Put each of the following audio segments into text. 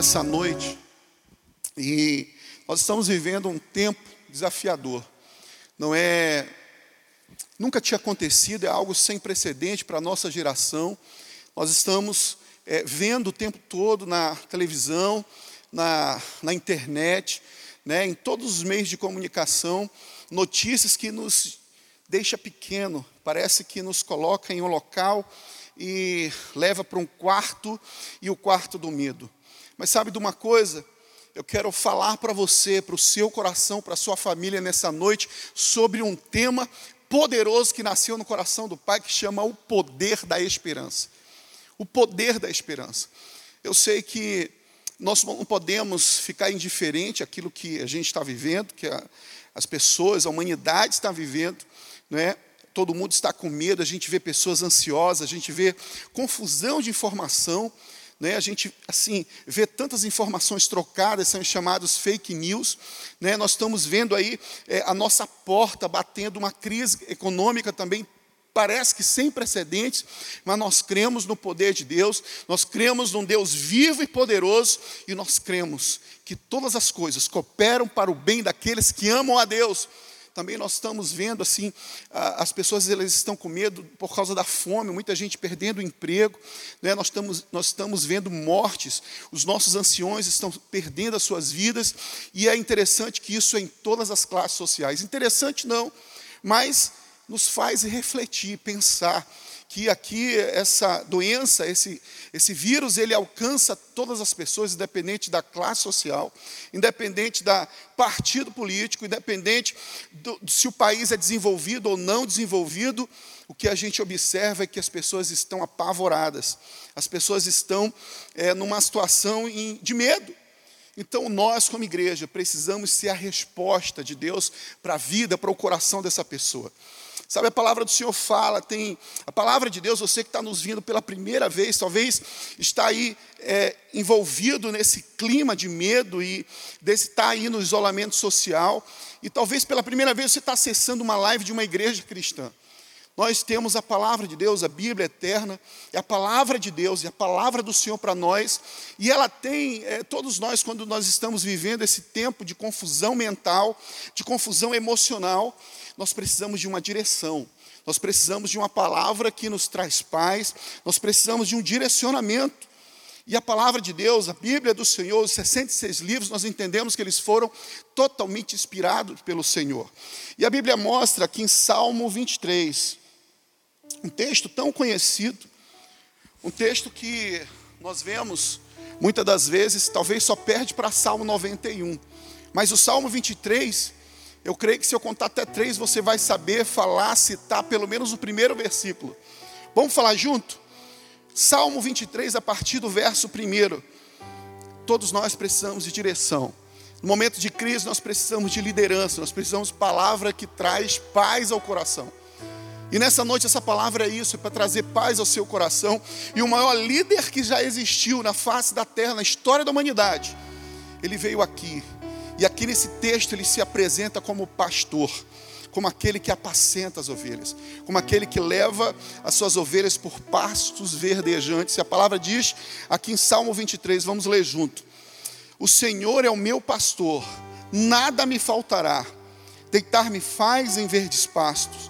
essa noite e nós estamos vivendo um tempo desafiador. Não é nunca tinha acontecido, é algo sem precedente para a nossa geração. Nós estamos é, vendo o tempo todo na televisão, na, na internet, né, em todos os meios de comunicação, notícias que nos deixa pequeno, parece que nos coloca em um local e leva para um quarto e o quarto do medo. Mas sabe de uma coisa? Eu quero falar para você, para o seu coração, para a sua família nessa noite, sobre um tema poderoso que nasceu no coração do Pai, que chama o poder da esperança. O poder da esperança. Eu sei que nós não podemos ficar indiferente àquilo que a gente está vivendo, que a, as pessoas, a humanidade está vivendo, não é? todo mundo está com medo, a gente vê pessoas ansiosas, a gente vê confusão de informação, né? a gente assim vê tantas informações trocadas, são chamados fake news. Né? Nós estamos vendo aí é, a nossa porta batendo uma crise econômica também parece que sem precedentes, mas nós cremos no poder de Deus, nós cremos num Deus vivo e poderoso, e nós cremos que todas as coisas cooperam para o bem daqueles que amam a Deus também nós estamos vendo assim, as pessoas elas estão com medo por causa da fome, muita gente perdendo o emprego, né? nós, estamos, nós estamos vendo mortes, os nossos anciões estão perdendo as suas vidas, e é interessante que isso é em todas as classes sociais. Interessante não, mas nos faz refletir, pensar que aqui essa doença, esse, esse vírus, ele alcança todas as pessoas, independente da classe social, independente da partido político, independente do, se o país é desenvolvido ou não desenvolvido, o que a gente observa é que as pessoas estão apavoradas, as pessoas estão é, numa situação de medo. Então, nós, como igreja, precisamos ser a resposta de Deus para a vida, para o coração dessa pessoa. Sabe, a palavra do Senhor fala, tem a palavra de Deus, você que está nos vindo pela primeira vez, talvez está aí é, envolvido nesse clima de medo e desse está aí no isolamento social, e talvez pela primeira vez você está acessando uma live de uma igreja cristã. Nós temos a palavra de Deus, a Bíblia eterna, é a palavra de Deus, e a palavra do Senhor para nós, e ela tem, é, todos nós, quando nós estamos vivendo esse tempo de confusão mental, de confusão emocional, nós precisamos de uma direção, nós precisamos de uma palavra que nos traz paz, nós precisamos de um direcionamento. E a palavra de Deus, a Bíblia do Senhor, os 66 livros, nós entendemos que eles foram totalmente inspirados pelo Senhor. E a Bíblia mostra aqui em Salmo 23, um texto tão conhecido, um texto que nós vemos muitas das vezes, talvez só perde para Salmo 91. Mas o Salmo 23, eu creio que se eu contar até três, você vai saber falar, citar pelo menos o primeiro versículo. Vamos falar junto? Salmo 23, a partir do verso primeiro. Todos nós precisamos de direção. No momento de crise, nós precisamos de liderança, nós precisamos de palavra que traz paz ao coração. E nessa noite, essa palavra é isso, é para trazer paz ao seu coração. E o maior líder que já existiu na face da terra, na história da humanidade, ele veio aqui e aqui nesse texto ele se apresenta como pastor, como aquele que apacenta as ovelhas, como aquele que leva as suas ovelhas por pastos verdejantes. E a palavra diz aqui em Salmo 23, vamos ler junto. O Senhor é o meu pastor, nada me faltará. Deitar-me faz em verdes pastos.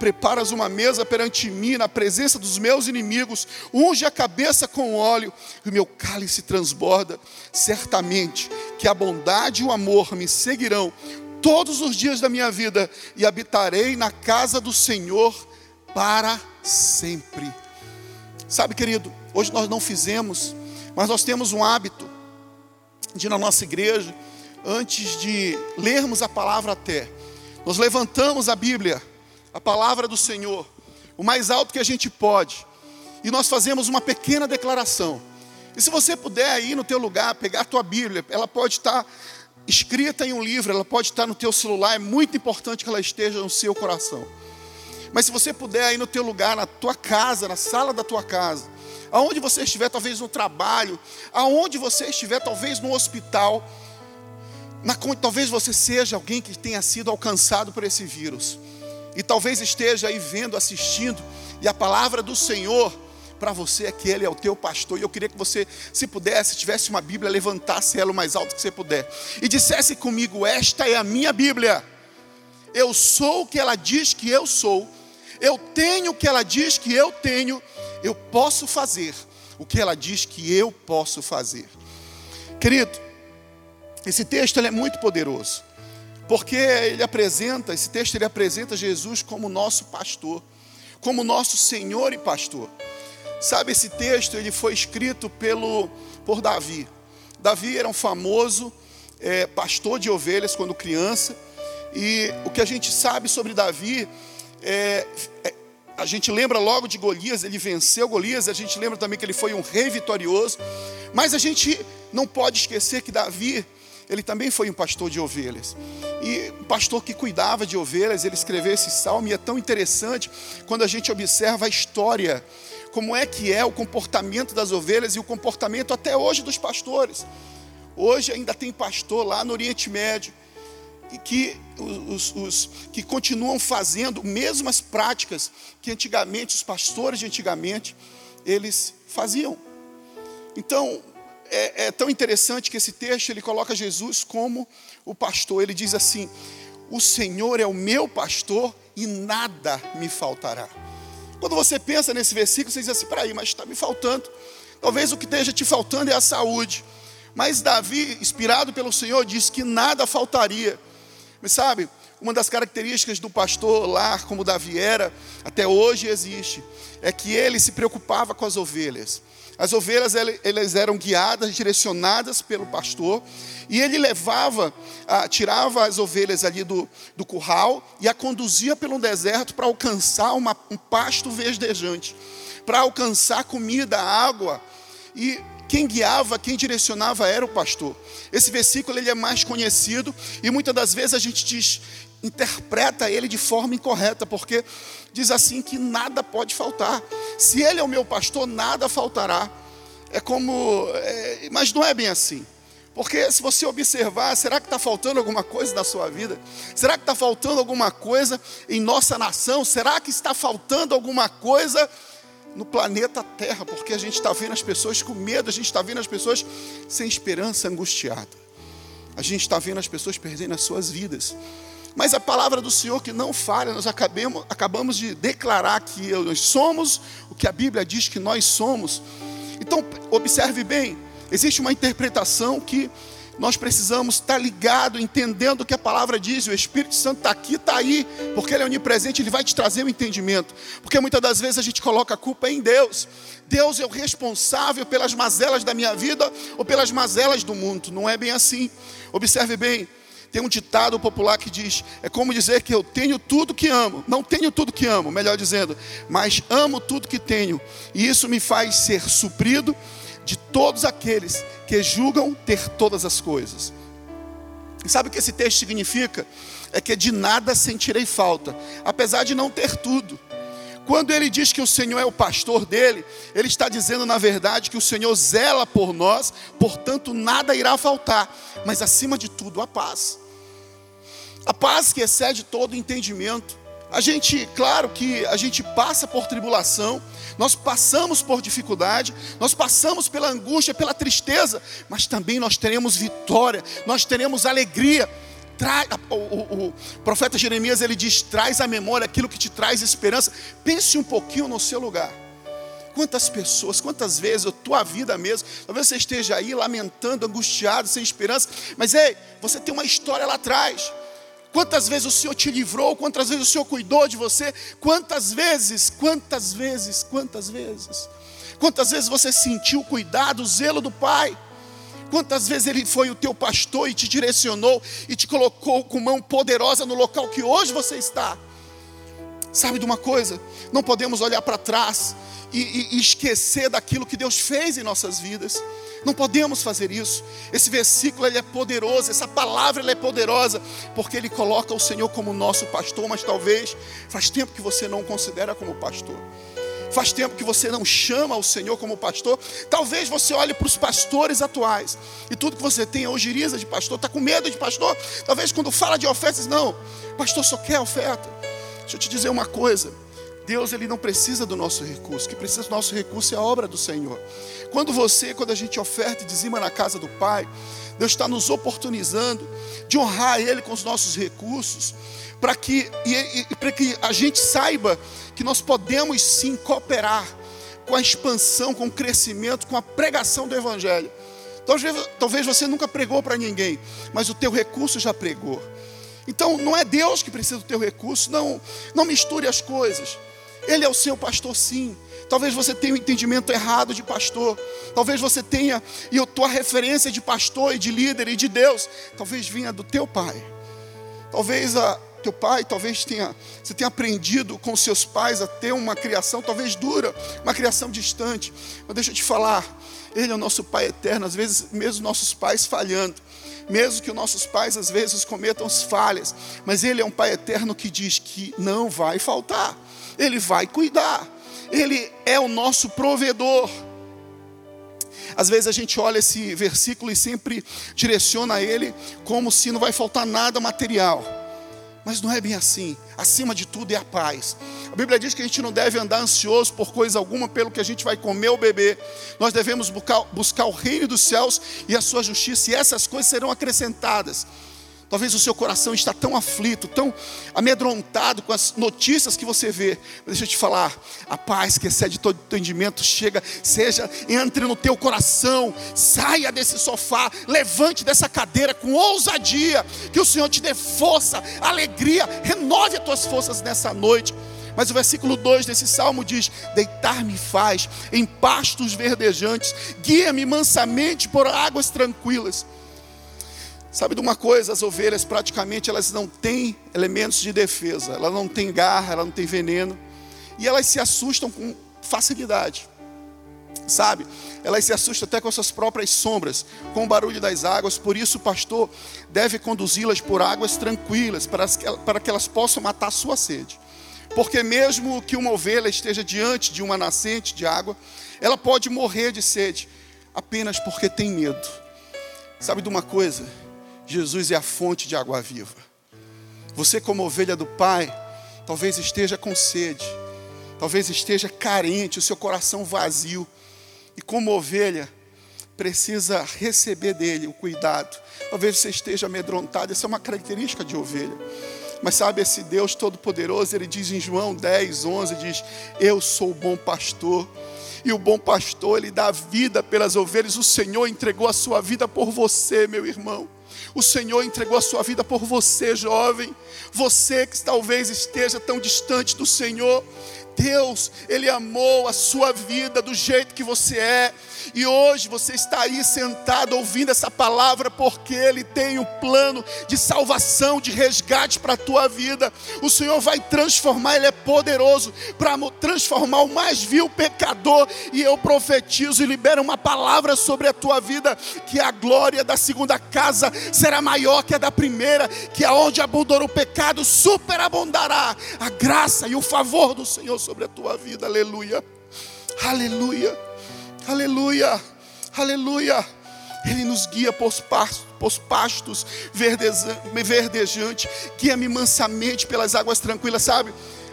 Preparas uma mesa perante mim, na presença dos meus inimigos, unge a cabeça com óleo, e o meu cálice transborda. Certamente que a bondade e o amor me seguirão todos os dias da minha vida e habitarei na casa do Senhor para sempre. Sabe, querido, hoje nós não fizemos, mas nós temos um hábito de na nossa igreja, antes de lermos a palavra até, nós levantamos a Bíblia, a palavra do Senhor, o mais alto que a gente pode, e nós fazemos uma pequena declaração. E se você puder aí no teu lugar pegar a tua Bíblia, ela pode estar escrita em um livro, ela pode estar no teu celular, é muito importante que ela esteja no seu coração. Mas se você puder aí no teu lugar, na tua casa, na sala da tua casa, aonde você estiver, talvez no trabalho, aonde você estiver, talvez no hospital, na, talvez você seja alguém que tenha sido alcançado por esse vírus. E talvez esteja aí vendo, assistindo, e a palavra do Senhor para você é que Ele é o teu pastor. E eu queria que você, se pudesse, tivesse uma Bíblia, levantasse ela o mais alto que você puder e dissesse comigo: Esta é a minha Bíblia. Eu sou o que ela diz que eu sou, eu tenho o que ela diz que eu tenho, eu posso fazer o que ela diz que eu posso fazer. Querido, esse texto é muito poderoso, porque ele apresenta, esse texto ele apresenta Jesus como nosso pastor, como nosso Senhor e pastor. Sabe, esse texto ele foi escrito pelo, por Davi. Davi era um famoso é, pastor de ovelhas quando criança, e o que a gente sabe sobre Davi é, é, a gente lembra logo de Golias, ele venceu Golias, a gente lembra também que ele foi um rei vitorioso, mas a gente não pode esquecer que Davi, ele também foi um pastor de ovelhas. E um pastor que cuidava de ovelhas, ele escreveu esse salmo e é tão interessante quando a gente observa a história como é que é o comportamento das ovelhas e o comportamento até hoje dos pastores. Hoje ainda tem pastor lá no Oriente Médio que os, os, que continuam fazendo mesmas práticas que antigamente os pastores de antigamente eles faziam. Então é, é tão interessante que esse texto ele coloca Jesus como o pastor. Ele diz assim: o Senhor é o meu pastor e nada me faltará. Quando você pensa nesse versículo, você diz assim: peraí, mas está me faltando. Talvez o que esteja te faltando é a saúde. Mas Davi, inspirado pelo Senhor, diz que nada faltaria. Mas sabe, uma das características do pastor lá, como Davi era, até hoje existe, é que ele se preocupava com as ovelhas. As ovelhas elas eram guiadas, direcionadas pelo pastor, e ele levava, tirava as ovelhas ali do, do curral e a conduzia pelo deserto para alcançar uma, um pasto verdejante, para alcançar comida, água. E quem guiava, quem direcionava era o pastor. Esse versículo ele é mais conhecido e muitas das vezes a gente diz, interpreta ele de forma incorreta, porque diz assim que nada pode faltar. Se ele é o meu pastor, nada faltará. É como, é, mas não é bem assim. Porque se você observar, será que está faltando alguma coisa na sua vida? Será que está faltando alguma coisa em nossa nação? Será que está faltando alguma coisa no planeta Terra? Porque a gente está vendo as pessoas com medo, a gente está vendo as pessoas sem esperança, angustiada. A gente está vendo as pessoas perdendo as suas vidas. Mas a palavra do Senhor que não falha, nós acabemos, acabamos de declarar que nós somos o que a Bíblia diz que nós somos. Então, observe bem, existe uma interpretação que nós precisamos estar ligado, entendendo o que a palavra diz. O Espírito Santo está aqui, está aí, porque Ele é onipresente, Ele vai te trazer o um entendimento. Porque muitas das vezes a gente coloca a culpa em Deus. Deus é o responsável pelas mazelas da minha vida ou pelas mazelas do mundo. Não é bem assim. Observe bem, tem um ditado popular que diz: é como dizer que eu tenho tudo que amo. Não tenho tudo que amo, melhor dizendo, mas amo tudo que tenho. E isso me faz ser suprido de todos aqueles que julgam ter todas as coisas. E sabe o que esse texto significa? É que de nada sentirei falta, apesar de não ter tudo. Quando ele diz que o Senhor é o pastor dele, ele está dizendo na verdade que o Senhor zela por nós, portanto nada irá faltar, mas acima de tudo a paz. A paz que excede todo entendimento. A gente, claro que a gente passa por tribulação, nós passamos por dificuldade, nós passamos pela angústia, pela tristeza, mas também nós teremos vitória, nós teremos alegria. O, o, o, profeta Jeremias ele diz: traz à memória aquilo que te traz esperança. Pense um pouquinho no seu lugar. Quantas pessoas, quantas vezes, a tua vida mesmo, talvez você esteja aí lamentando, angustiado, sem esperança, mas ei, você tem uma história lá atrás. Quantas vezes o Senhor te livrou, quantas vezes o Senhor cuidou de você, quantas vezes, quantas vezes, quantas vezes, quantas vezes você sentiu o cuidado, o zelo do Pai, quantas vezes Ele foi o teu pastor e te direcionou e te colocou com mão poderosa no local que hoje você está. Sabe de uma coisa? Não podemos olhar para trás e, e, esquecer daquilo que Deus fez em nossas vidas. Não podemos fazer isso. Esse versículo ele é poderoso, essa palavra ele é poderosa, porque ele coloca o Senhor como nosso pastor, mas talvez faz tempo que você não o considera como pastor. Faz tempo que você não chama o Senhor como pastor. Talvez você olhe para os pastores atuais e tudo que você tem é ojeriza de pastor, está com medo de pastor. Talvez quando fala de ofertas, não, pastor só quer oferta. Deixa eu te dizer uma coisa. Deus ele não precisa do nosso recurso, que precisa do nosso recurso é a obra do Senhor. Quando você, quando a gente oferta e dizima na casa do Pai, Deus está nos oportunizando de honrar Ele com os nossos recursos, para que, e, e, para que a gente saiba que nós podemos sim cooperar com a expansão, com o crescimento, com a pregação do Evangelho. Talvez, talvez você nunca pregou para ninguém, mas o teu recurso já pregou. Então não é Deus que precisa do teu recurso, não, não misture as coisas. Ele é o seu pastor, sim. Talvez você tenha um entendimento errado de pastor. Talvez você tenha, e a tua referência de pastor e de líder e de Deus, talvez vinha do teu pai. Talvez a teu pai, talvez tenha, você tenha aprendido com seus pais a ter uma criação, talvez dura, uma criação distante. Mas deixa eu te falar, Ele é o nosso Pai eterno, às vezes mesmo nossos pais falhando mesmo que os nossos pais às vezes cometam falhas, mas Ele é um Pai eterno que diz que não vai faltar. Ele vai cuidar, Ele é o nosso provedor. Às vezes a gente olha esse versículo e sempre direciona ele como se não vai faltar nada material. Mas não é bem assim. Acima de tudo é a paz. A Bíblia diz que a gente não deve andar ansioso por coisa alguma pelo que a gente vai comer ou beber. Nós devemos buscar, buscar o reino dos céus e a sua justiça, e essas coisas serão acrescentadas. Talvez o seu coração está tão aflito, tão amedrontado com as notícias que você vê. Mas deixa eu te falar, a paz que excede todo entendimento chega, seja, entre no teu coração, saia desse sofá, levante dessa cadeira com ousadia, que o Senhor te dê força, alegria, renove as tuas forças nessa noite. Mas o versículo 2 desse salmo diz: Deitar-me faz em pastos verdejantes, guia-me mansamente por águas tranquilas. Sabe de uma coisa, as ovelhas praticamente elas não têm elementos de defesa, elas não têm garra, elas não têm veneno, e elas se assustam com facilidade. Sabe? Elas se assustam até com as suas próprias sombras, com o barulho das águas, por isso o pastor deve conduzi-las por águas tranquilas, para, para que elas possam matar sua sede. Porque mesmo que uma ovelha esteja diante de uma nascente de água, ela pode morrer de sede, apenas porque tem medo. Sabe de uma coisa? Jesus é a fonte de água viva. Você, como ovelha do Pai, talvez esteja com sede, talvez esteja carente, o seu coração vazio, e como ovelha, precisa receber dele o cuidado. Talvez você esteja amedrontado, essa é uma característica de ovelha. Mas sabe, esse Deus Todo-Poderoso, ele diz em João 10, 11: diz: Eu sou o bom pastor. E o bom pastor, ele dá vida pelas ovelhas. O Senhor entregou a sua vida por você, meu irmão. O Senhor entregou a sua vida por você, jovem. Você que talvez esteja tão distante do Senhor. Deus, Ele amou a sua vida do jeito que você é. E hoje você está aí sentado ouvindo essa palavra porque Ele tem um plano de salvação, de resgate para a tua vida. O Senhor vai transformar, Ele é poderoso para transformar o mais vil pecador. E eu profetizo e libero uma palavra sobre a tua vida: que a glória da segunda casa será maior que a da primeira, que aonde abundou o pecado, superabundará a graça e o favor do Senhor sobre a tua vida. Aleluia. Aleluia. Aleluia, aleluia. Ele nos guia por pastos, por pastos verdejantes, guia-me mansamente pelas águas tranquilas, sabe?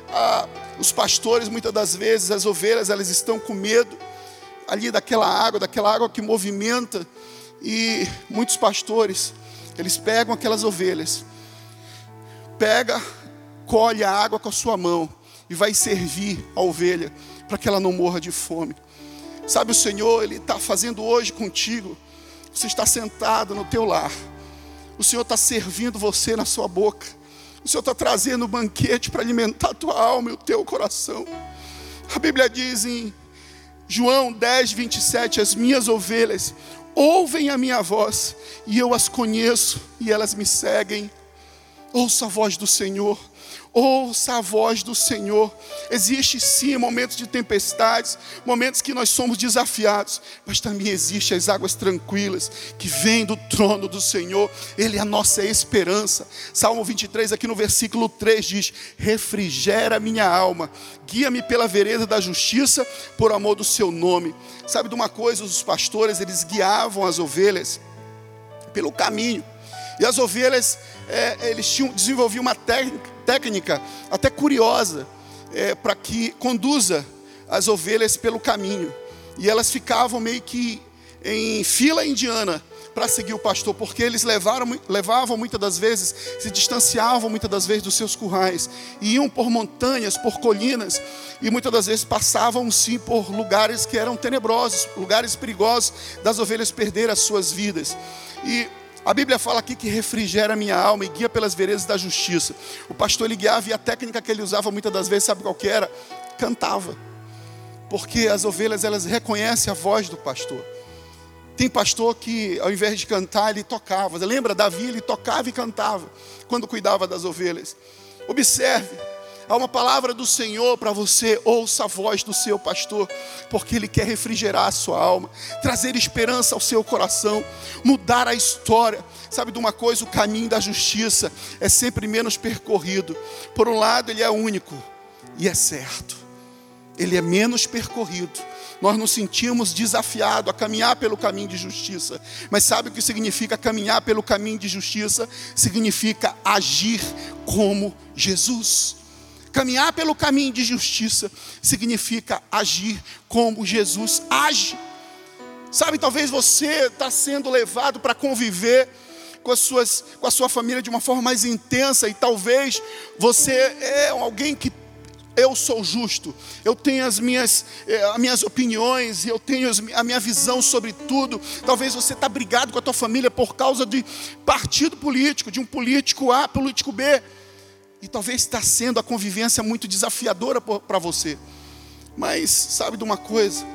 Ah, os pastores, muitas das vezes, as ovelhas, elas estão com medo ali daquela água, daquela água que movimenta, e muitos pastores, eles pegam aquelas ovelhas, pega, colhe a água com a sua mão e vai servir a ovelha para que ela não morra de fome. Sabe, o Senhor, Ele está fazendo hoje contigo. Você está sentado no teu lar. O Senhor está servindo você na sua boca. O Senhor está trazendo um banquete para alimentar a tua alma e o teu coração. A Bíblia diz em João 10, 27: As minhas ovelhas ouvem a minha voz, e eu as conheço, e elas me seguem. Ouça a voz do Senhor. Ouça a voz do Senhor. Existe sim momentos de tempestades, momentos que nós somos desafiados, mas também existe as águas tranquilas que vêm do trono do Senhor. Ele é a nossa esperança. Salmo 23 aqui no versículo 3 diz: "Refrigera minha alma, guia-me pela vereda da justiça por amor do seu nome". Sabe de uma coisa, os pastores, eles guiavam as ovelhas pelo caminho. E as ovelhas, é, eles tinham, desenvolviam uma técnica, técnica até curiosa, é, para que conduza as ovelhas pelo caminho. E elas ficavam meio que em fila indiana para seguir o pastor, porque eles levaram, levavam muitas das vezes, se distanciavam muitas das vezes dos seus currais, iam por montanhas, por colinas, e muitas das vezes passavam sim por lugares que eram tenebrosos, lugares perigosos das ovelhas perder as suas vidas. E a Bíblia fala aqui que refrigera a minha alma e guia pelas veredas da justiça. O pastor ele guiava e a técnica que ele usava muitas das vezes, sabe qual que era? Cantava. Porque as ovelhas elas reconhecem a voz do pastor. Tem pastor que ao invés de cantar, ele tocava. Lembra Davi, ele tocava e cantava quando cuidava das ovelhas. Observe, Há uma palavra do Senhor para você, ouça a voz do seu pastor, porque Ele quer refrigerar a sua alma, trazer esperança ao seu coração, mudar a história. Sabe de uma coisa? O caminho da justiça é sempre menos percorrido. Por um lado, ele é único e é certo, ele é menos percorrido nós nos sentimos desafiados a caminhar pelo caminho de justiça. Mas sabe o que significa caminhar pelo caminho de justiça? Significa agir como Jesus. Caminhar pelo caminho de justiça significa agir como Jesus age. Sabe, talvez você está sendo levado para conviver com, as suas, com a sua família de uma forma mais intensa, e talvez você é alguém que eu sou justo, eu tenho as minhas, eh, as minhas opiniões, eu tenho a minha visão sobre tudo. Talvez você está brigado com a tua família por causa de partido político, de um político A, político B. E talvez está sendo a convivência muito desafiadora para você. Mas sabe de uma coisa?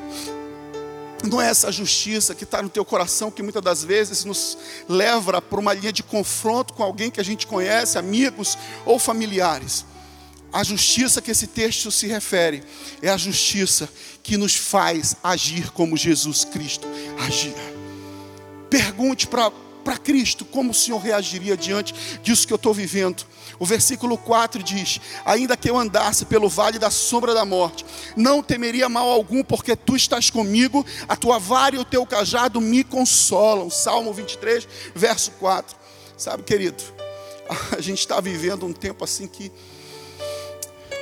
Não é essa justiça que está no teu coração que muitas das vezes nos leva para uma linha de confronto com alguém que a gente conhece, amigos ou familiares. A justiça que esse texto se refere é a justiça que nos faz agir como Jesus Cristo agia. Pergunte para Cristo como o Senhor reagiria diante disso que eu estou vivendo. O versículo 4 diz: Ainda que eu andasse pelo vale da sombra da morte, não temeria mal algum, porque tu estás comigo, a tua vara e o teu cajado me consolam. Salmo 23, verso 4. Sabe, querido, a gente está vivendo um tempo assim que.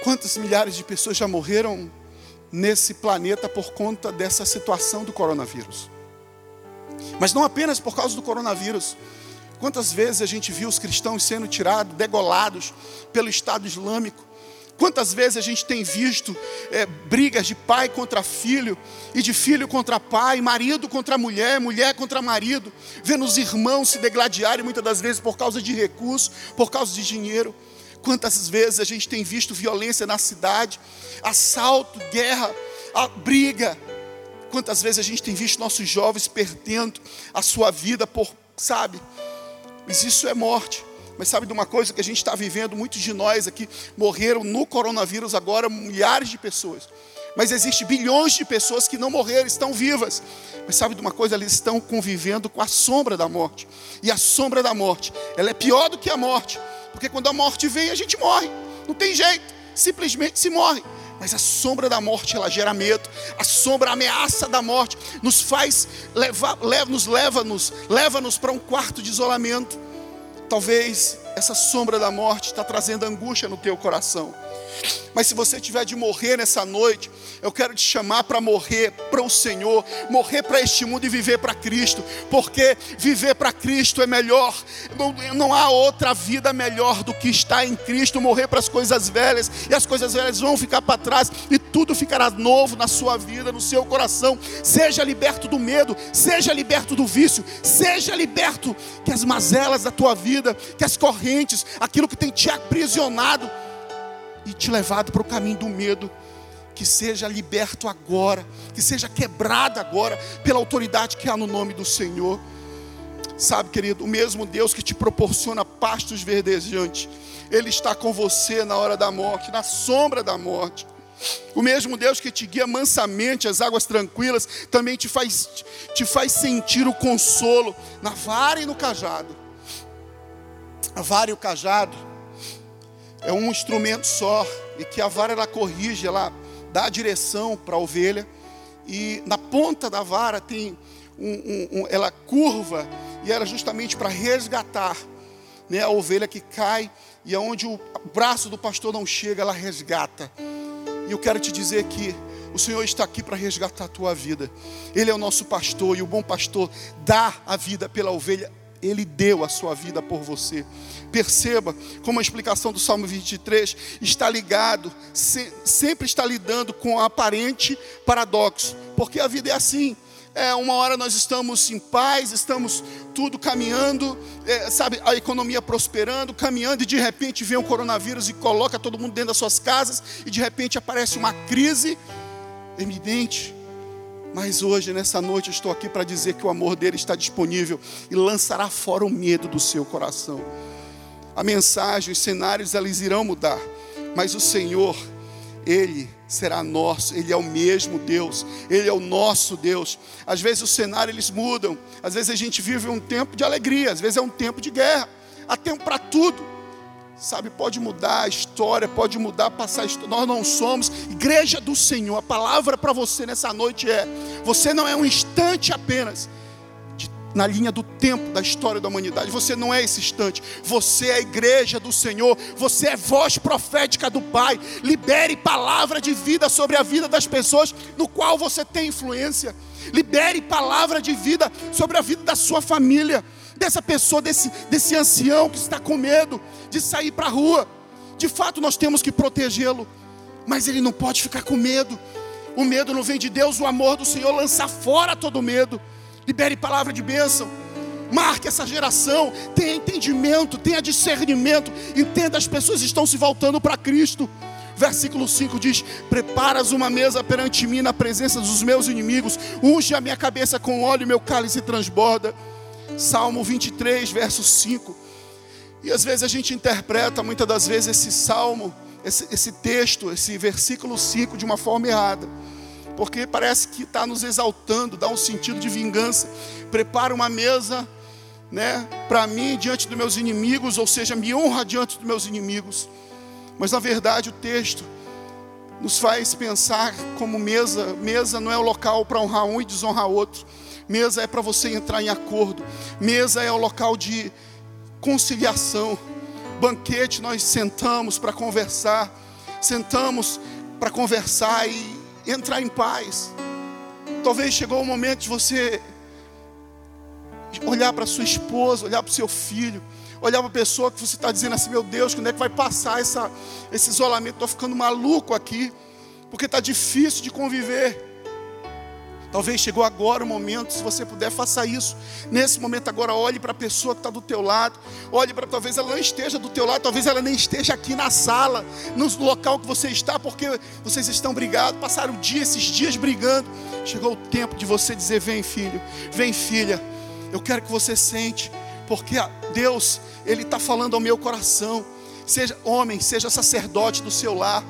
Quantas milhares de pessoas já morreram nesse planeta por conta dessa situação do coronavírus? Mas não apenas por causa do coronavírus. Quantas vezes a gente viu os cristãos sendo tirados, degolados pelo Estado Islâmico? Quantas vezes a gente tem visto é, brigas de pai contra filho, e de filho contra pai, marido contra mulher, mulher contra marido, vendo os irmãos se degladiarem muitas das vezes por causa de recursos, por causa de dinheiro. Quantas vezes a gente tem visto violência na cidade, assalto, guerra, a briga. Quantas vezes a gente tem visto nossos jovens perdendo a sua vida por, sabe, mas isso é morte. Mas sabe de uma coisa que a gente está vivendo? Muitos de nós aqui morreram no coronavírus agora, milhares de pessoas. Mas existe bilhões de pessoas que não morreram, estão vivas. Mas sabe de uma coisa? Eles estão convivendo com a sombra da morte. E a sombra da morte, ela é pior do que a morte. Porque quando a morte vem, a gente morre. Não tem jeito. Simplesmente se morre. Mas a sombra da morte, ela gera medo. A sombra, a ameaça da morte nos faz levar, leva, nos leva-nos, leva-nos para um quarto de isolamento. Talvez essa sombra da morte está trazendo angústia no teu coração. Mas se você tiver de morrer nessa noite, eu quero te chamar para morrer para o Senhor, morrer para este mundo e viver para Cristo, porque viver para Cristo é melhor. Não, não há outra vida melhor do que estar em Cristo, morrer para as coisas velhas, e as coisas velhas vão ficar para trás, e tudo ficará novo na sua vida, no seu coração. Seja liberto do medo, seja liberto do vício, seja liberto que as mazelas da tua vida, que as correntes, aquilo que tem te aprisionado, e te levado para o caminho do medo, que seja liberto agora, que seja quebrado agora pela autoridade que há no nome do Senhor. Sabe, querido, o mesmo Deus que te proporciona pastos verdejantes. Ele está com você na hora da morte, na sombra da morte. O mesmo Deus que te guia mansamente às águas tranquilas, também te faz, te faz sentir o consolo na vara e no cajado. A vara e o cajado é um instrumento só, e que a vara ela corrige, ela dá a direção para a ovelha, e na ponta da vara tem um, um, um ela curva, e era justamente para resgatar né, a ovelha que cai, e aonde o braço do pastor não chega, ela resgata. E eu quero te dizer que o Senhor está aqui para resgatar a tua vida. Ele é o nosso pastor e o bom pastor dá a vida pela ovelha. Ele deu a sua vida por você. Perceba como a explicação do Salmo 23 está ligado, sempre está lidando com o aparente paradoxo, porque a vida é assim. É, uma hora nós estamos em paz, estamos tudo caminhando, é, sabe, a economia prosperando, caminhando, e de repente vem o coronavírus e coloca todo mundo dentro das suas casas, e de repente aparece uma crise eminente. Mas hoje, nessa noite, eu estou aqui para dizer que o amor dele está disponível e lançará fora o medo do seu coração. A mensagem, os cenários, eles irão mudar, mas o Senhor, Ele será nosso, Ele é o mesmo Deus, Ele é o nosso Deus. Às vezes o cenário eles mudam, às vezes a gente vive um tempo de alegria, às vezes é um tempo de guerra, há tempo para tudo. Sabe, pode mudar a história, pode mudar, passar a história. Nós não somos igreja do Senhor. A palavra para você nessa noite é: você não é um instante apenas, na linha do tempo da história da humanidade. Você não é esse instante, você é a igreja do Senhor, você é voz profética do Pai. Libere palavra de vida sobre a vida das pessoas no qual você tem influência. Libere palavra de vida sobre a vida da sua família, dessa pessoa, desse, desse ancião que está com medo de sair para a rua. De fato, nós temos que protegê-lo, mas ele não pode ficar com medo. O medo não vem de Deus, o amor do Senhor lança fora todo medo libere palavra de bênção. Marque essa geração, tenha entendimento, tenha discernimento, entenda as pessoas estão se voltando para Cristo. Versículo 5 diz: Preparas uma mesa perante mim na presença dos meus inimigos, unge a minha cabeça com óleo meu cálice transborda. Salmo 23, verso 5. E às vezes a gente interpreta, muitas das vezes, esse salmo, esse, esse texto, esse versículo 5 de uma forma errada porque parece que está nos exaltando, dá um sentido de vingança. Prepara uma mesa, né, para mim diante dos meus inimigos, ou seja, me honra diante dos meus inimigos. Mas na verdade o texto nos faz pensar como mesa, mesa não é o local para honrar um e desonrar outro. Mesa é para você entrar em acordo. Mesa é o local de conciliação. Banquete nós sentamos para conversar. Sentamos para conversar e entrar em paz. Talvez chegou o momento de você olhar para sua esposa, olhar para o seu filho, olhar para a pessoa que você está dizendo assim: meu Deus, quando é que vai passar essa, esse isolamento? Estou ficando maluco aqui, porque está difícil de conviver. Talvez chegou agora o momento, se você puder, faça isso. Nesse momento agora, olhe para a pessoa que está do teu lado. Olhe para talvez ela não esteja do teu lado, talvez ela nem esteja aqui na sala, no local que você está, porque vocês estão brigados, passaram o dia, esses dias brigando. Chegou o tempo de você dizer: vem filho, vem filha, eu quero que você sente, porque Deus, Ele está falando ao meu coração. Seja homem, seja sacerdote do seu lar,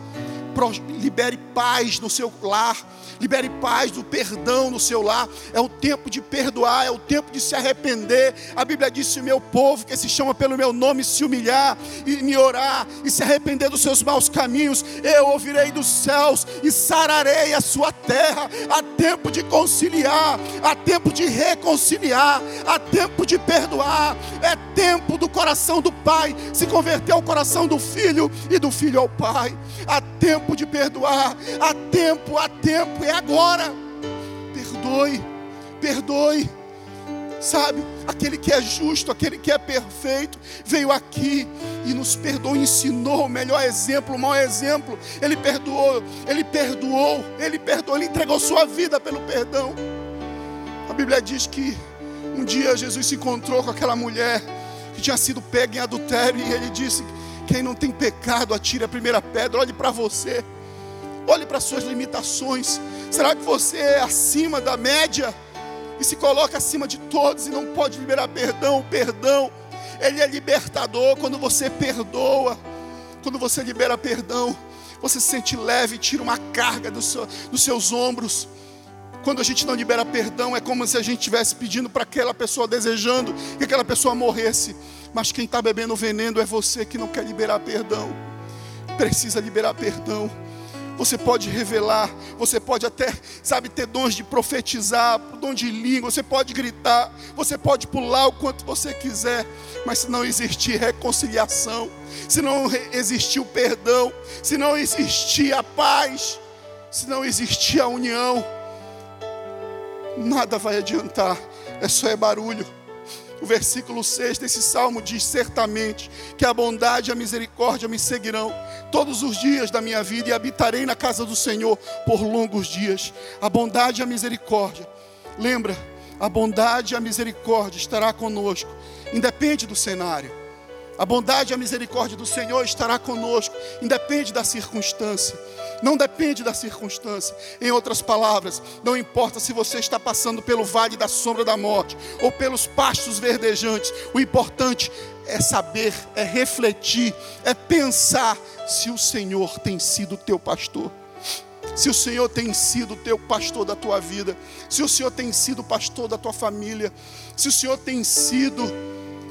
libere paz no seu lar libere paz do perdão no seu lar. É o tempo de perdoar, é o tempo de se arrepender. A Bíblia diz: se o meu povo, que se chama pelo meu nome, se humilhar e me orar e se arrepender dos seus maus caminhos, eu ouvirei dos céus e sararei a sua terra. Há tempo de conciliar, há tempo de reconciliar, há tempo de perdoar. É tempo do coração do pai se converter ao coração do filho e do filho ao pai. Há tempo de perdoar, há tempo, há tempo é agora. Perdoe, perdoe. Sabe, aquele que é justo, aquele que é perfeito, veio aqui e nos perdoou, ensinou o melhor exemplo, o maior exemplo. Ele perdoou, ele perdoou, ele perdoou, ele entregou sua vida pelo perdão. A Bíblia diz que um dia Jesus se encontrou com aquela mulher que tinha sido pega em adultério e ele disse: Quem não tem pecado, atire a primeira pedra, olhe para você. Olhe para suas limitações. Será que você é acima da média? E se coloca acima de todos e não pode liberar perdão? Perdão Ele é libertador quando você perdoa, quando você libera perdão. Você se sente leve, tira uma carga do seu, dos seus ombros. Quando a gente não libera perdão, é como se a gente estivesse pedindo para aquela pessoa, desejando que aquela pessoa morresse. Mas quem está bebendo veneno é você que não quer liberar perdão. Precisa liberar perdão. Você pode revelar, você pode até, sabe, ter dons de profetizar, dom de língua, você pode gritar, você pode pular o quanto você quiser, mas se não existir reconciliação, se não existir o perdão, se não existir a paz, se não existir a união, nada vai adiantar, é só é barulho. O versículo 6 desse salmo diz: Certamente que a bondade e a misericórdia me seguirão todos os dias da minha vida e habitarei na casa do Senhor por longos dias. A bondade e a misericórdia, lembra, a bondade e a misericórdia estará conosco, independe do cenário. A bondade e a misericórdia do Senhor estará conosco, independe da circunstância. Não depende da circunstância. Em outras palavras, não importa se você está passando pelo vale da sombra da morte ou pelos pastos verdejantes, o importante é saber, é refletir, é pensar se o Senhor tem sido teu pastor. Se o Senhor tem sido teu pastor da tua vida, se o Senhor tem sido pastor da tua família, se o Senhor tem sido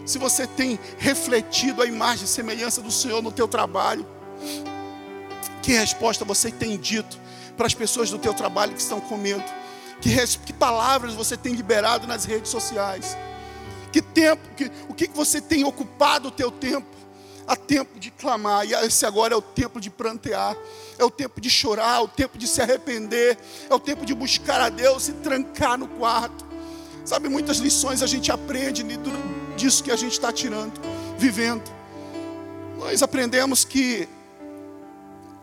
se você tem refletido a imagem e semelhança do Senhor no teu trabalho. Que resposta você tem dito para as pessoas do teu trabalho que estão com medo? Que, que palavras você tem liberado nas redes sociais? Que tempo, que, o que você tem ocupado o teu tempo? Há tempo de clamar, e esse agora é o tempo de prantear, é o tempo de chorar, é o tempo de se arrepender, é o tempo de buscar a Deus e trancar no quarto. Sabe, muitas lições a gente aprende disso que a gente está tirando, vivendo. Nós aprendemos que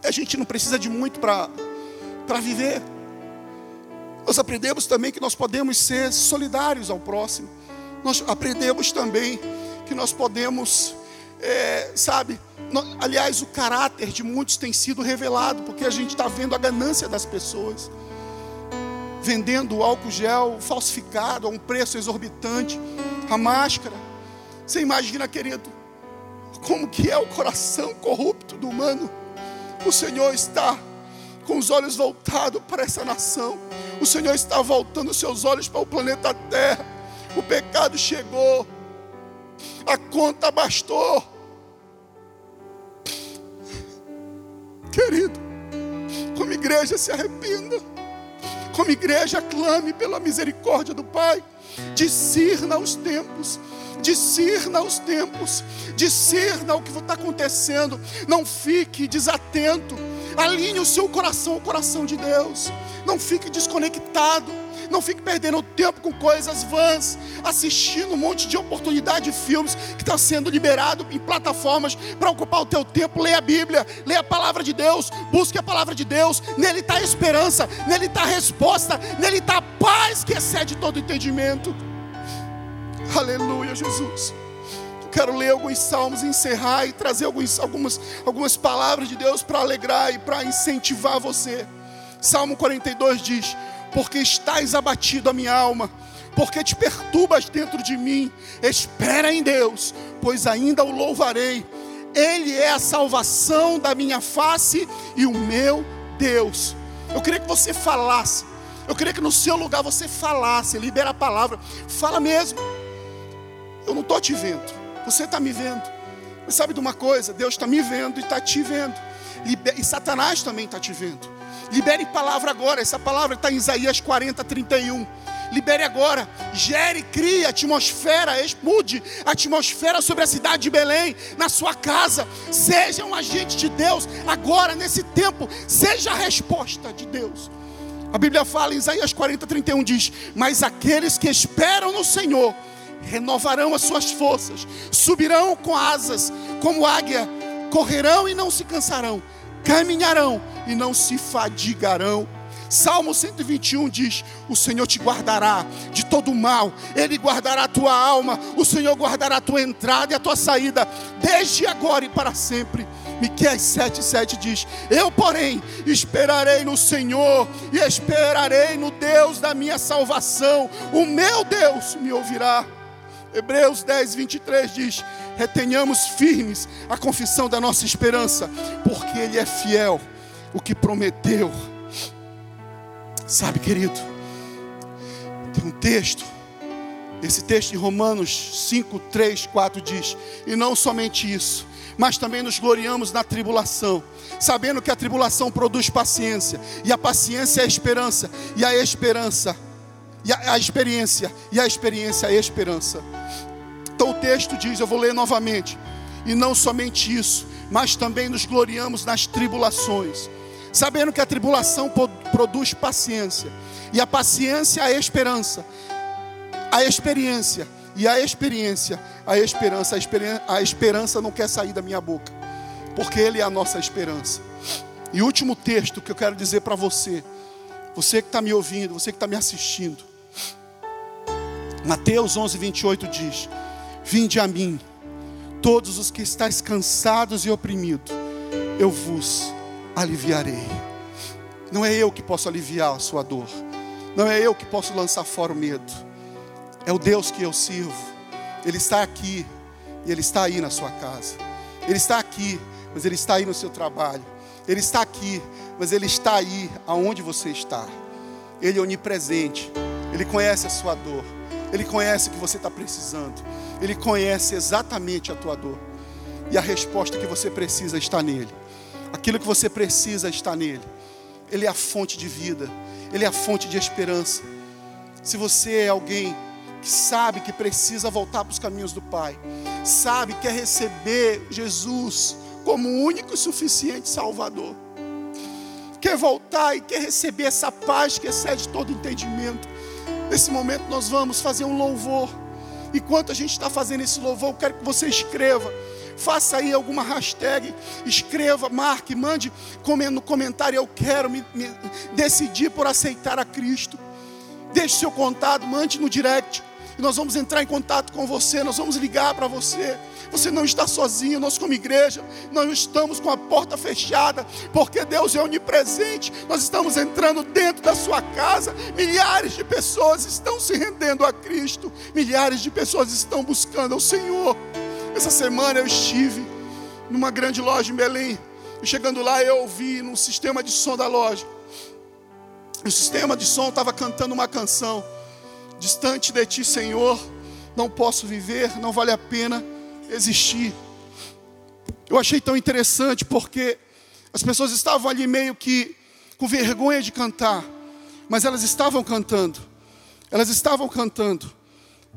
a gente não precisa de muito para viver. Nós aprendemos também que nós podemos ser solidários ao próximo. Nós aprendemos também que nós podemos, é, sabe, aliás, o caráter de muitos tem sido revelado, porque a gente está vendo a ganância das pessoas, vendendo álcool gel falsificado a um preço exorbitante, a máscara. Você imagina, querido, como que é o coração corrupto do humano? O Senhor está com os olhos voltados para essa nação. O Senhor está voltando os seus olhos para o planeta Terra. O pecado chegou. A conta bastou. Querido, como igreja se arrependa. Como igreja clame pela misericórdia do Pai. Discirna os tempos discirna os tempos, discirna o que está acontecendo, não fique desatento, alinhe o seu coração ao coração de Deus, não fique desconectado, não fique perdendo tempo com coisas vãs, assistindo um monte de oportunidade de filmes que está sendo liberado em plataformas para ocupar o teu tempo. Leia a Bíblia, leia a palavra de Deus, busque a palavra de Deus, nele está a esperança, nele está a resposta, nele está a paz que excede todo entendimento. Aleluia, Jesus. Eu quero ler alguns salmos, encerrar e trazer alguns, algumas, algumas palavras de Deus para alegrar e para incentivar você. Salmo 42 diz: Porque estás abatido a minha alma, porque te perturbas dentro de mim, espera em Deus, pois ainda o louvarei. Ele é a salvação da minha face e o meu Deus. Eu queria que você falasse. Eu queria que no seu lugar você falasse, libera a palavra. Fala mesmo. Eu não estou te vendo, você está me vendo. Mas sabe de uma coisa? Deus está me vendo e está te vendo. E Satanás também está te vendo. Libere palavra agora. Essa palavra está em Isaías 40, 31. Libere agora. Gere, crie atmosfera, mude atmosfera sobre a cidade de Belém, na sua casa. Seja um agente de Deus agora, nesse tempo. Seja a resposta de Deus. A Bíblia fala em Isaías 40, 31 diz: Mas aqueles que esperam no Senhor renovarão as suas forças, subirão com asas como águia, correrão e não se cansarão, caminharão e não se fadigarão. Salmo 121 diz: O Senhor te guardará de todo mal, Ele guardará a tua alma, o Senhor guardará a tua entrada e a tua saída, desde agora e para sempre. Miqueias 7,7 diz: Eu, porém, esperarei no Senhor e esperarei no Deus da minha salvação, o meu Deus me ouvirá. Hebreus 10, 23 diz: retenhamos firmes a confissão da nossa esperança, porque Ele é fiel, o que prometeu. Sabe, querido, tem um texto, esse texto em Romanos 5, 3, 4 diz: e não somente isso, mas também nos gloriamos na tribulação, sabendo que a tribulação produz paciência, e a paciência é a esperança, e a esperança, e a, a experiência, e a experiência é a esperança. Então o texto diz, eu vou ler novamente. E não somente isso, mas também nos gloriamos nas tribulações, sabendo que a tribulação produz paciência, e a paciência a esperança, a experiência, e a experiência, a esperança, a esperança, a esperança não quer sair da minha boca, porque Ele é a nossa esperança. E último texto que eu quero dizer para você, você que está me ouvindo, você que está me assistindo, Mateus 11, 28 diz: Vinde a mim, todos os que estáis cansados e oprimidos, eu vos aliviarei. Não é eu que posso aliviar a sua dor, não é eu que posso lançar fora o medo, é o Deus que eu sirvo, Ele está aqui e Ele está aí na sua casa, Ele está aqui, mas Ele está aí no seu trabalho, Ele está aqui, mas Ele está aí aonde você está, Ele é onipresente, Ele conhece a sua dor, Ele conhece o que você está precisando. Ele conhece exatamente a tua dor. E a resposta que você precisa está nele. Aquilo que você precisa está nele. Ele é a fonte de vida. Ele é a fonte de esperança. Se você é alguém que sabe que precisa voltar para os caminhos do Pai, sabe que quer receber Jesus como único e suficiente Salvador, quer voltar e quer receber essa paz que excede todo entendimento. Nesse momento nós vamos fazer um louvor. Enquanto a gente está fazendo esse louvor, eu quero que você escreva. Faça aí alguma hashtag, escreva, marque, mande no comentário. Eu quero me, me decidir por aceitar a Cristo. Deixe seu contato, mande no direct. E nós vamos entrar em contato com você, nós vamos ligar para você. Você não está sozinho, nós como igreja não estamos com a porta fechada, porque Deus é onipresente. Nós estamos entrando dentro da sua casa. Milhares de pessoas estão se rendendo a Cristo. Milhares de pessoas estão buscando ao Senhor. Essa semana eu estive numa grande loja em Belém. E chegando lá eu ouvi no sistema de som da loja. O sistema de som estava cantando uma canção. Distante de ti, Senhor, não posso viver, não vale a pena existir. Eu achei tão interessante porque as pessoas estavam ali meio que com vergonha de cantar, mas elas estavam cantando. Elas estavam cantando.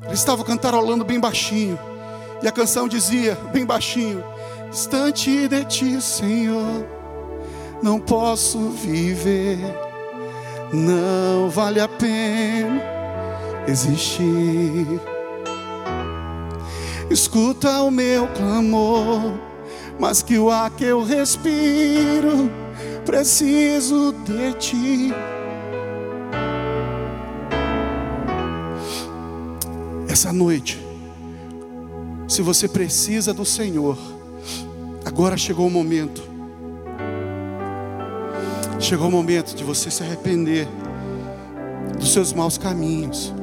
Elas estavam cantarolando bem baixinho. E a canção dizia, bem baixinho: Distante de ti, Senhor, não posso viver. Não vale a pena existir. Escuta o meu clamor, mas que o ar que eu respiro, preciso de ti. Essa noite, se você precisa do Senhor, agora chegou o momento. Chegou o momento de você se arrepender dos seus maus caminhos.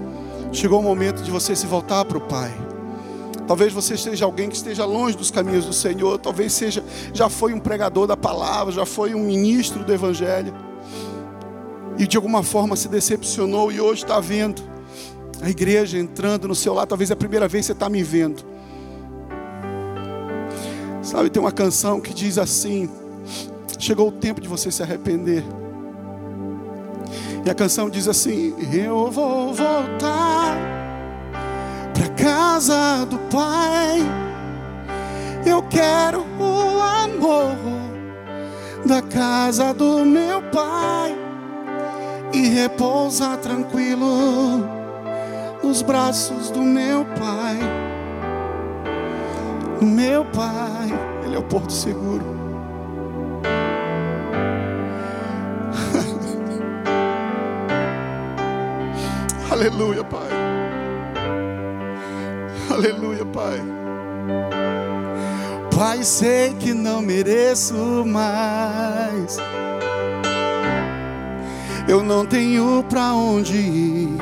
Chegou o momento de você se voltar para o Pai. Talvez você seja alguém que esteja longe dos caminhos do Senhor, talvez seja já foi um pregador da palavra, já foi um ministro do evangelho. E de alguma forma se decepcionou e hoje está vendo a igreja entrando no seu lar, talvez é a primeira vez que você está me vendo. Sabe, tem uma canção que diz assim: Chegou o tempo de você se arrepender. E a canção diz assim: Eu vou voltar para casa do Pai. Eu quero o amor da casa do meu Pai e repousar tranquilo nos braços do meu Pai. O meu Pai, Ele é o porto seguro. Aleluia, Pai. Aleluia, Pai. Pai, sei que não mereço mais. Eu não tenho para onde ir.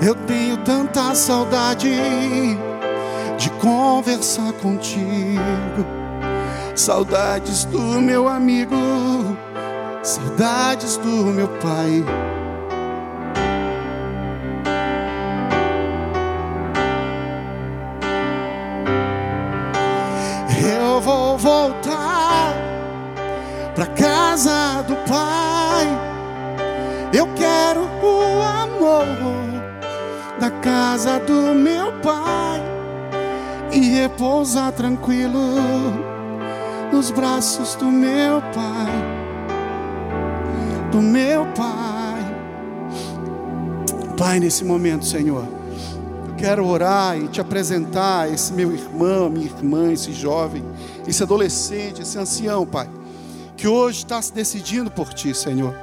Eu tenho tanta saudade de conversar contigo. Saudades do meu amigo, saudades do meu pai. Eu vou voltar pra casa do pai. Eu quero o amor da casa do meu pai e repousar tranquilo nos braços do meu pai, do meu pai. Pai, nesse momento, Senhor, eu quero orar e te apresentar esse meu irmão, minha irmã, esse jovem, esse adolescente, esse ancião, Pai, que hoje está se decidindo por Ti, Senhor.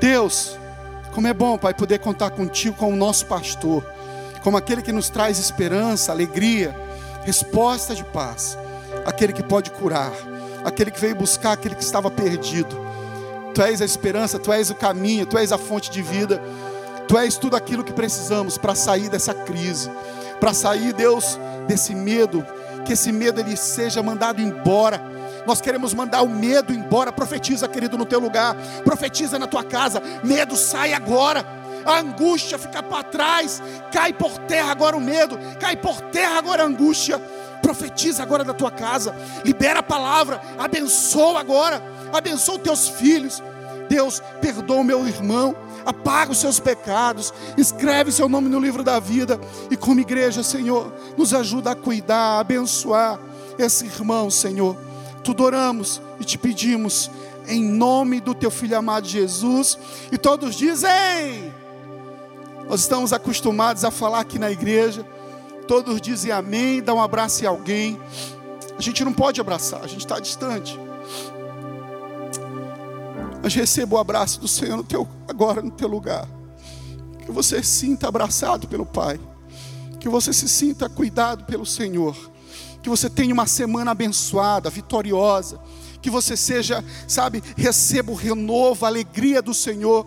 Deus, como é bom, Pai, poder contar contigo como nosso pastor, como aquele que nos traz esperança, alegria, resposta de paz, aquele que pode curar, aquele que veio buscar aquele que estava perdido. Tu és a esperança, tu és o caminho, tu és a fonte de vida, tu és tudo aquilo que precisamos para sair dessa crise, para sair, Deus, desse medo, que esse medo ele seja mandado embora. Nós queremos mandar o medo embora. Profetiza, querido, no teu lugar. Profetiza na tua casa. Medo sai agora. A angústia fica para trás. Cai por terra agora o medo. Cai por terra agora a angústia. Profetiza agora da tua casa. Libera a palavra. Abençoa agora. Abençoa os teus filhos. Deus, perdoa o meu irmão. Apaga os seus pecados. Escreve seu nome no livro da vida. E como igreja, Senhor, nos ajuda a cuidar, a abençoar esse irmão, Senhor tudo oramos e te pedimos em nome do teu filho amado Jesus. E todos dizem: Nós estamos acostumados a falar aqui na igreja. Todos dizem amém, dá um abraço em alguém. A gente não pode abraçar, a gente está distante. Mas receba o abraço do Senhor no teu, agora no teu lugar. Que você sinta abraçado pelo Pai. Que você se sinta cuidado pelo Senhor que você tenha uma semana abençoada, vitoriosa, que você seja, sabe, receba o renovo, a alegria do Senhor,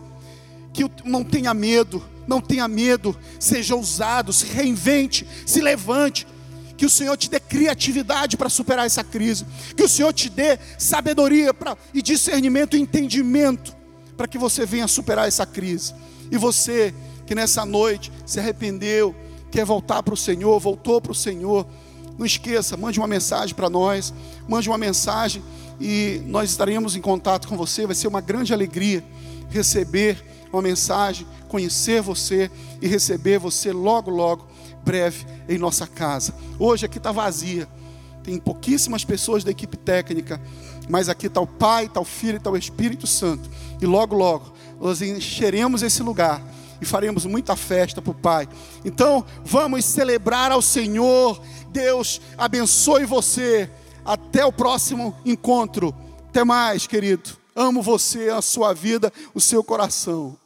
que não tenha medo, não tenha medo, seja ousado, se reinvente, se levante, que o Senhor te dê criatividade para superar essa crise, que o Senhor te dê sabedoria pra, e discernimento e entendimento para que você venha superar essa crise. E você que nessa noite se arrependeu, quer voltar para o Senhor, voltou para o Senhor, não esqueça, mande uma mensagem para nós, mande uma mensagem e nós estaremos em contato com você. Vai ser uma grande alegria receber uma mensagem, conhecer você e receber você logo, logo, breve em nossa casa. Hoje aqui está vazia, tem pouquíssimas pessoas da equipe técnica, mas aqui está o Pai, está o Filho, está o Espírito Santo. E logo, logo, nós encheremos esse lugar e faremos muita festa para o Pai. Então, vamos celebrar ao Senhor Deus abençoe você. Até o próximo encontro. Até mais, querido. Amo você, a sua vida, o seu coração.